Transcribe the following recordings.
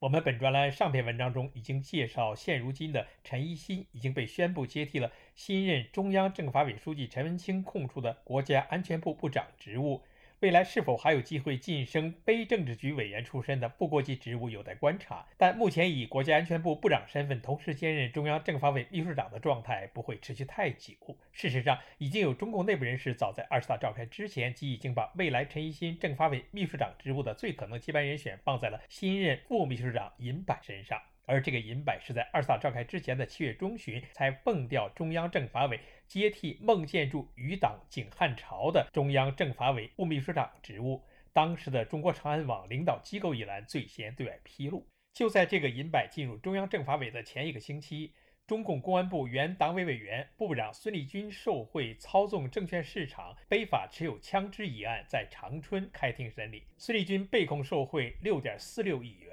我们本专栏上篇文章中已经介绍，现如今的陈一新已经被宣布接替了新任中央政法委书记陈文清空出的国家安全部部长职务。未来是否还有机会晋升非政治局委员出身的副国级职务有待观察。但目前以国家安全部部长身份同时兼任中央政法委秘书长的状态不会持续太久。事实上，已经有中共内部人士早在二十大召开之前，即已经把未来陈一新政法委秘书长职务的最可能接班人选放在了新任副秘书长尹柏身上。而这个银柏是在二十大召开之前的七月中旬才蹦调中央政法委接替孟建柱余党景汉朝的中央政法委副秘书长职务。当时的中国长安网领导机构一栏最先对外披露，就在这个银柏进入中央政法委的前一个星期，中共公安部原党委委员、部长孙立军受贿操纵证券市场、非法持有枪支一案在长春开庭审理，孙立军被控受贿六点四六亿元。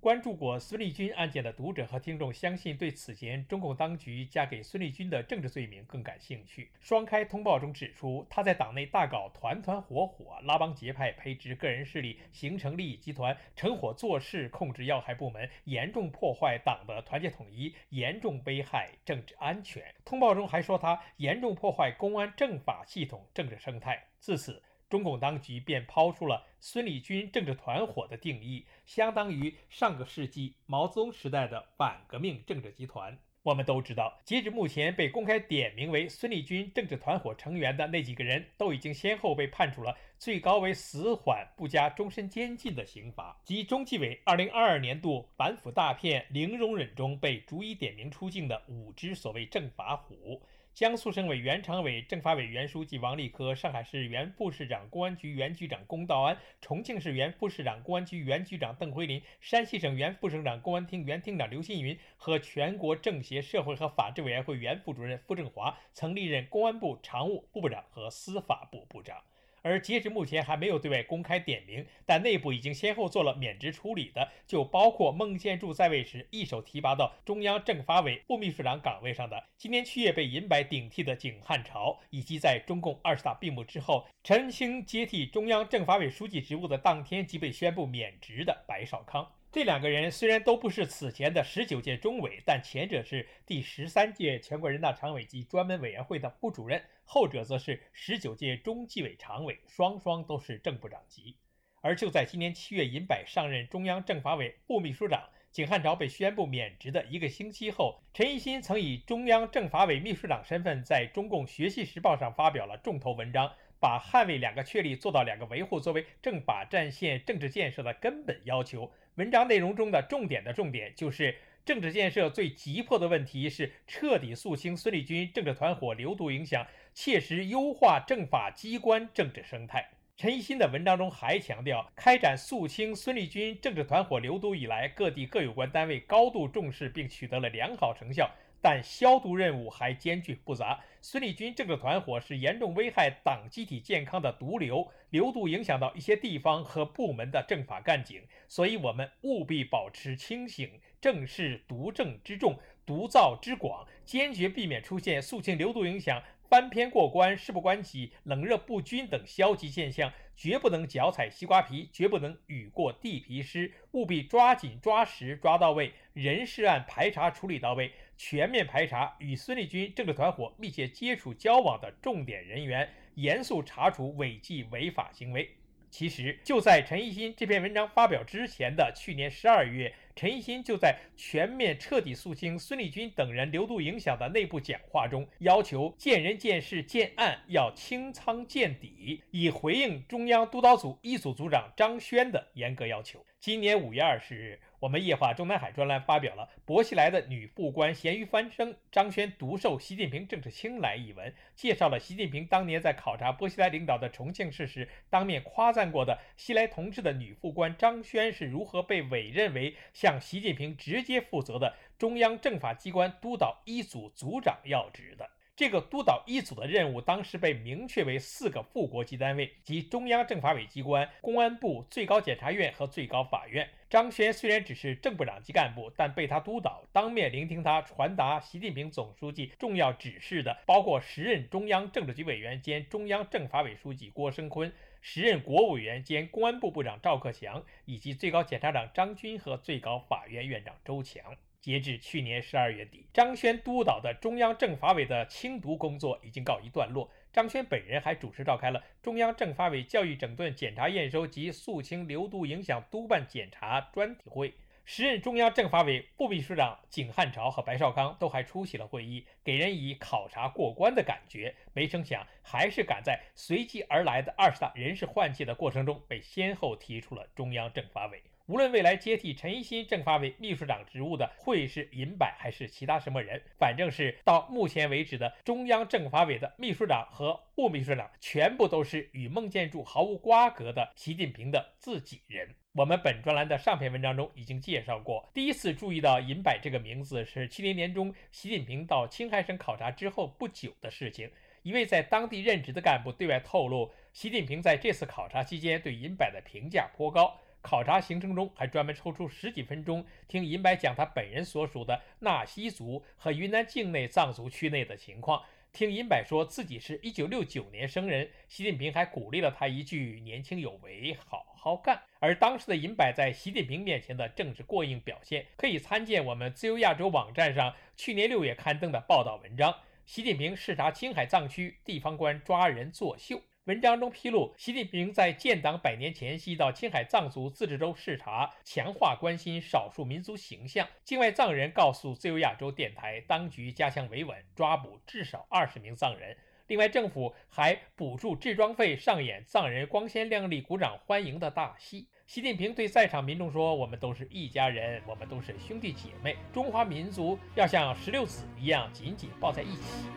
关注过孙立军案件的读者和听众，相信对此前中共当局加给孙立军的政治罪名更感兴趣。双开通报中指出，他在党内大搞团团伙伙，拉帮结派，培植个人势力，形成利益集团，成伙做事，控制要害部门，严重破坏党的团结统一，严重危害政治安全。通报中还说，他严重破坏公安政法系统政治生态。自此。中共当局便抛出了孙立军政治团伙的定义，相当于上个世纪毛泽东时代的反革命政治集团。我们都知道，截止目前被公开点名为孙立军政治团伙成员的那几个人，都已经先后被判处了最高为死缓不加终身监禁的刑罚。即中纪委2022年度反腐大片《零容忍》中被逐一点名出境的五只所谓政法虎。江苏省委原常委、政法委原书记王立科，上海市原副市长、公安局原局长龚道安，重庆市原副市长、公安局原局长邓辉林，山西省原副省长、公安厅原厅长刘新云和全国政协社会和法制委员会原副主任傅政华，曾历任公安部常务副部长和司法部部长。而截至目前还没有对外公开点名，但内部已经先后做了免职处理的，就包括孟建柱在位时一手提拔到中央政法委副秘书长岗位上的，今年七月被银白顶替的景汉朝，以及在中共二十大闭幕之后，陈清接替中央政法委书记职务的当天即被宣布免职的白少康。这两个人虽然都不是此前的十九届中委，但前者是第十三届全国人大常委及专门委员会的副主任，后者则是十九届中纪委常委，双双都是正部长级。而就在今年七月，尹柏上任中央政法委副秘书长，景汉朝被宣布免职的一个星期后，陈一新曾以中央政法委秘书长身份，在中共学习时报上发表了重头文章，把捍卫两个确立做到两个维护作为政法战线政治建设的根本要求。文章内容中的重点的重点，就是政治建设最急迫的问题是彻底肃清孙立军政治团伙流毒影响，切实优化政法机关政治生态。陈一新的文章中还强调，开展肃清孙立军政治团伙流毒以来，各地各有关单位高度重视并取得了良好成效。但消毒任务还艰巨复杂。孙立军这个团伙是严重危害党机体健康的毒瘤，流毒影响到一些地方和部门的政法干警，所以我们务必保持清醒，正视毒症之重、毒灶之广，坚决避免出现肃清流毒影响。翻篇过关、事不关己、冷热不均等消极现象，绝不能脚踩西瓜皮，绝不能雨过地皮湿，务必抓紧抓实抓到位，人事案排查处理到位，全面排查与孙立军政治团伙密切接触交往的重点人员，严肃查处违纪违法行为。其实就在陈一新这篇文章发表之前的去年十二月，陈一新就在全面彻底肃清孙立军等人流毒影响的内部讲话中，要求见人见事见案要清仓见底，以回应中央督导组一组组长张轩的严格要求。今年五月二十日，我们夜话中南海专栏发表了《薄熙来的女副官咸鱼翻身，张轩独受习近平政治青睐》一文，介绍了习近平当年在考察薄熙来领导的重庆市时，当面夸赞过的西来同志的女副官张轩是如何被委任为下向习近平直接负责的中央政法机关督导一组组长要职的。这个督导一组的任务，当时被明确为四个副国级单位，即中央政法委机关、公安部、最高检察院和最高法院。张轩虽然只是正部长级干部，但被他督导、当面聆听他传达习近平总书记重要指示的，包括时任中央政治局委员兼中央政法委书记郭声琨，时任国务委员兼公安部部长赵克强，以及最高检察长张军和最高法院院长周强。截至去年十二月底，张轩督导的中央政法委的清读工作已经告一段落。张轩本人还主持召开了中央政法委教育整顿检查验收及肃清流毒影响督办检查专题会。时任中央政法委副秘书长景汉朝和白绍康都还出席了会议，给人以考察过关的感觉。没成想，还是赶在随即而来的二十大人事换届的过程中，被先后提出了中央政法委。无论未来接替陈一新政法委秘书长职务的会是尹柏还是其他什么人，反正是到目前为止的中央政法委的秘书长和副秘书长，全部都是与孟建柱毫无瓜葛的习近平的自己人。我们本专栏的上篇文章中已经介绍过，第一次注意到尹柏这个名字是七零年中习近平到青海省考察之后不久的事情。一位在当地任职的干部对外透露，习近平在这次考察期间对尹柏的评价颇高。考察行程中，还专门抽出十几分钟听银柏讲他本人所属的纳西族和云南境内藏族区内的情况。听银柏说自己是一九六九年生人，习近平还鼓励了他一句：“年轻有为，好好干。”而当时的银柏在习近平面前的政治过硬表现，可以参见我们自由亚洲网站上去年六月刊登的报道文章：习近平视察青海藏区，地方官抓人作秀。文章中披露，习近平在建党百年前夕到青海藏族自治州视察，强化关心少数民族形象。境外藏人告诉自由亚洲电台，当局加强维稳，抓捕至少二十名藏人。另外，政府还补助制装费，上演藏人光鲜亮丽、鼓掌欢迎的大戏。习近平对在场民众说：“我们都是一家人，我们都是兄弟姐妹，中华民族要像石榴籽一样紧紧抱在一起。”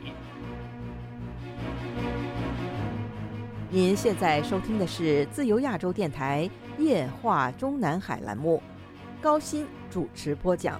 您现在收听的是自由亚洲电台夜话中南海栏目，高鑫主持播讲。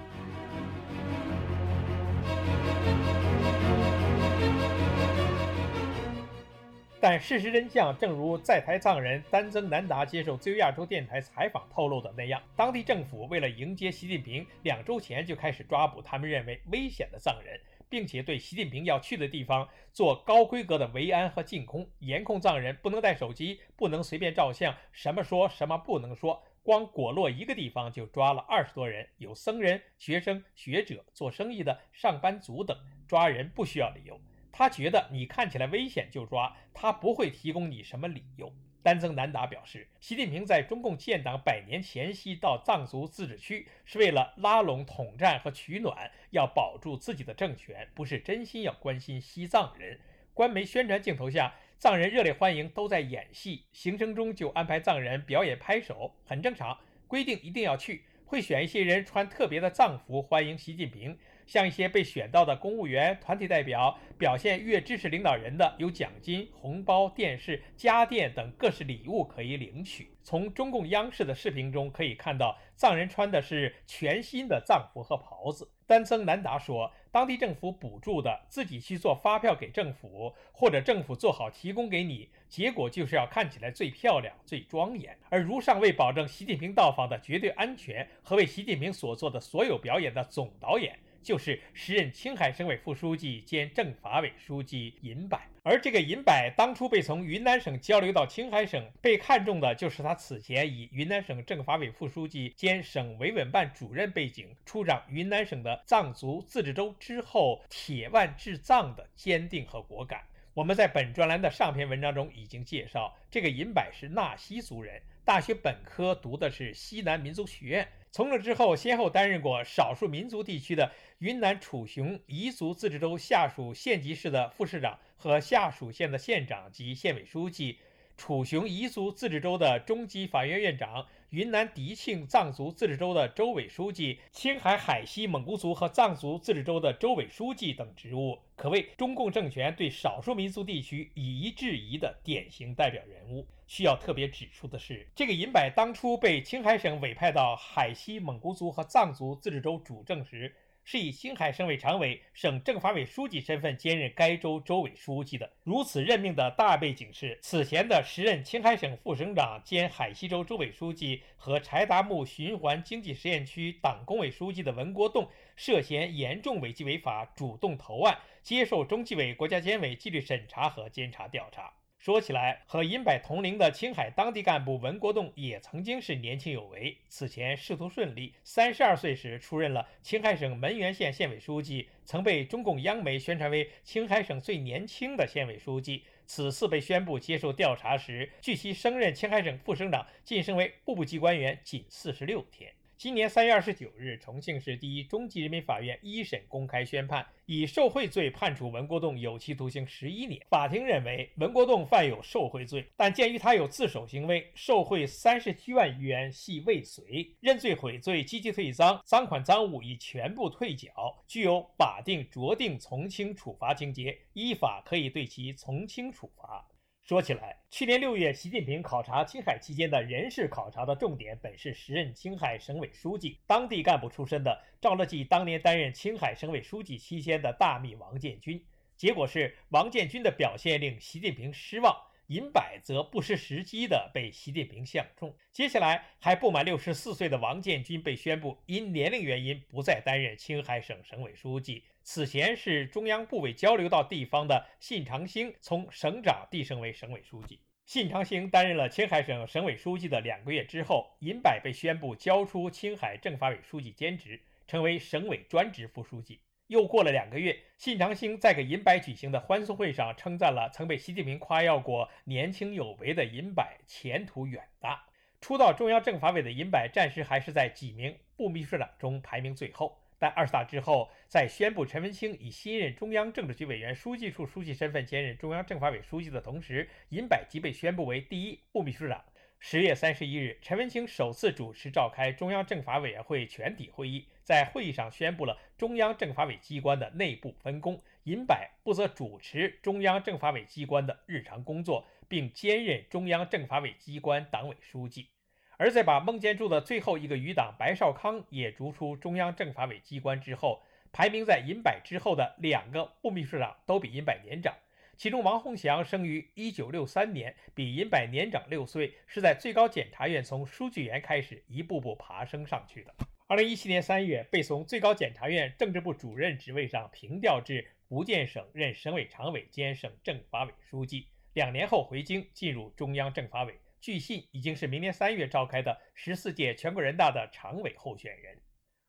但事实真相正如在台藏人丹增南达接受自由亚洲电台采访透露的那样，当地政府为了迎接习近平，两周前就开始抓捕他们认为危险的藏人。并且对习近平要去的地方做高规格的维安和禁空，严控藏人不能带手机，不能随便照相，什么说什么不能说。光果洛一个地方就抓了二十多人，有僧人、学生、学者、做生意的、上班族等。抓人不需要理由，他觉得你看起来危险就抓，他不会提供你什么理由。丹增南达表示，习近平在中共建党百年前夕到藏族自治区，是为了拉拢统战和取暖，要保住自己的政权，不是真心要关心西藏人。官媒宣传镜头下，藏人热烈欢迎，都在演戏。行程中就安排藏人表演拍手，很正常。规定一定要去，会选一些人穿特别的藏服欢迎习近平。像一些被选到的公务员、团体代表，表现越支持领导人的，有奖金、红包、电视、家电等各式礼物可以领取。从中共央视的视频中可以看到，藏人穿的是全新的藏服和袍子。丹增南达说，当地政府补助的，自己去做发票给政府，或者政府做好提供给你，结果就是要看起来最漂亮、最庄严。而如上为保证习近平到访的绝对安全和为习近平所做的所有表演的总导演。就是时任青海省委副书记兼政法委书记尹柏，而这个尹柏当初被从云南省交流到青海省，被看中的就是他此前以云南省政法委副书记兼省维稳办主任背景出掌云南省的藏族自治州之后，铁腕治藏的坚定和果敢。我们在本专栏的上篇文章中已经介绍，这个尹柏是纳西族人，大学本科读的是西南民族学院。从这之后，先后担任过少数民族地区的云南楚雄彝族自治州下属县级市的副市长和下属县的县长及县委书记，楚雄彝族自治州的中级法院院长、云南迪庆藏族自治州的州委书记、青海海西蒙古族和藏族自治州的州委书记等职务，可谓中共政权对少数民族地区以夷制夷的典型代表人物。需要特别指出的是，这个银柏当初被青海省委派到海西蒙古族和藏族自治州主政时。是以青海省委常委、省政法委书记身份兼任该州州委书记的。如此任命的大背景是，此前的时任青海省副省长兼海西州州委书记和柴达木循环经济实验区党工委书记的文国栋涉嫌严重违纪违法，主动投案，接受中纪委、国家监委纪律审查和监察调查。说起来，和银柏同龄的青海当地干部文国栋也曾经是年轻有为。此前仕途顺利，三十二岁时出任了青海省门源县县委书记，曾被中共央媒宣传为青海省最年轻的县委书记。此次被宣布接受调查时，距其升任青海省副省长、晋升为部部级官员仅四十六天。今年三月二十九日，重庆市第一中级人民法院一审公开宣判，以受贿罪判处文国栋有期徒刑十一年。法庭认为文国栋犯有受贿罪，但鉴于他有自首行为，受贿三十七万余元系未遂，认罪悔罪，积极退赃，赃款赃物已全部退缴，具有法定酌定从轻处罚情节，依法可以对其从轻处罚。说起来，去年六月，习近平考察青海期间的人事考察的重点，本是时任青海省委书记、当地干部出身的赵乐际当年担任青海省委书记期间的大秘王建军。结果是，王建军的表现令习近平失望，尹柏则不失时机的被习近平相中。接下来，还不满六十四岁的王建军被宣布因年龄原因不再担任青海省省委书记。此前是中央部委交流到地方的信长兴，从省长递升为省委书记。信长兴担任了青海省省委书记的两个月之后，尹柏被宣布交出青海政法委书记兼职，成为省委专职副书记。又过了两个月，信长兴在给尹柏举行的欢送会上称赞了曾被习近平夸耀过年轻有为的尹柏，前途远大。初到中央政法委的尹柏，暂时还是在几名副秘书长中排名最后。但二十大之后，在宣布陈文清以新任中央政治局委员书记处书记身份兼任中央政法委书记的同时，尹柏吉被宣布为第一副秘书长。十月三十一日，陈文清首次主持召开中央政法委员会全体会议，在会议上宣布了中央政法委机关的内部分工，尹柏负责主持中央政法委机关的日常工作，并兼任中央政法委机关党委书记。而在把孟建柱的最后一个余党白少康也逐出中央政法委机关之后，排名在尹柏之后的两个副秘书长都比尹柏年长。其中，王洪祥生于1963年，比尹柏年长六岁，是在最高检察院从书记员开始一步步爬升上去的。2017年3月，被从最高检察院政治部主任职位上平调至福建省任省委常委兼省政法委书记，两年后回京进入中央政法委。据信已经是明年三月召开的十四届全国人大的常委候选人。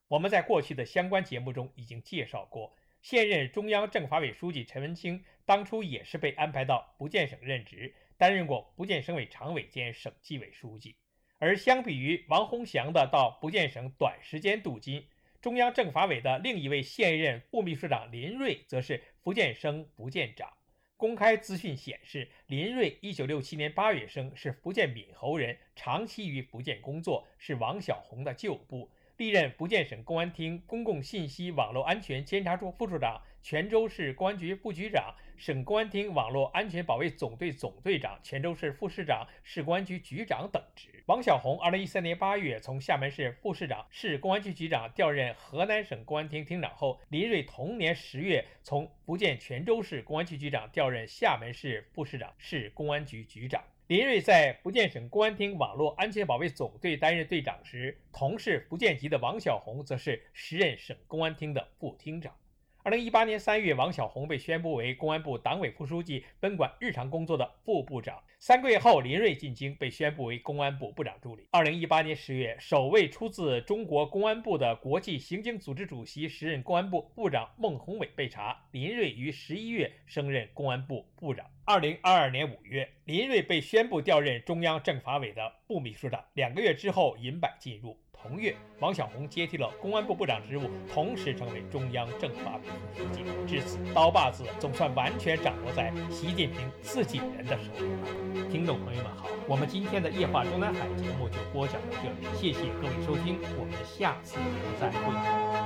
我们在过去的相关节目中已经介绍过，现任中央政法委书记陈文清当初也是被安排到福建省任职，担任过福建省委常委兼省纪委书记。而相比于王洪祥的到福建省短时间镀金，中央政法委的另一位现任副秘书长林瑞则是福建省福建长。公开资讯显示，林瑞一九六七年八月生，是福建闽侯人，长期于福建工作，是王小红的旧部，历任福建省公安厅公共信息网络安全监察处副处长、泉州市公安局副局长。省公安厅网络安全保卫总队总队长、泉州市副市长、市公安局局长等职。王小红，二零一三年八月从厦门市副市长、市公安局局长调任河南省公安厅厅长后，林瑞同年十月从福建泉州市公安局局长调任厦门市副市长、市公安局局长。林瑞在福建省公安厅网络安全保卫总队担任队长时，同是福建籍的王小红则是时任省公安厅的副厅长。二零一八年三月，王小红被宣布为公安部党委副书记，分管日常工作的副部长。三个月后，林瑞进京，被宣布为公安部部长助理。二零一八年十月，首位出自中国公安部的国际刑警组织主席、时任公安部部长孟宏伟被查，林瑞于十一月升任公安部部长。二零二二年五月，林瑞被宣布调任中央政法委的部秘书长。两个月之后，银柏进入。同月，王晓红接替了公安部部长职务，同时成为中央政法委书记。至此，刀把子总算完全掌握在习近平自己人的手里了。听众朋友们好，我们今天的夜话中南海节目就播讲到这里，谢谢各位收听，我们下次再会。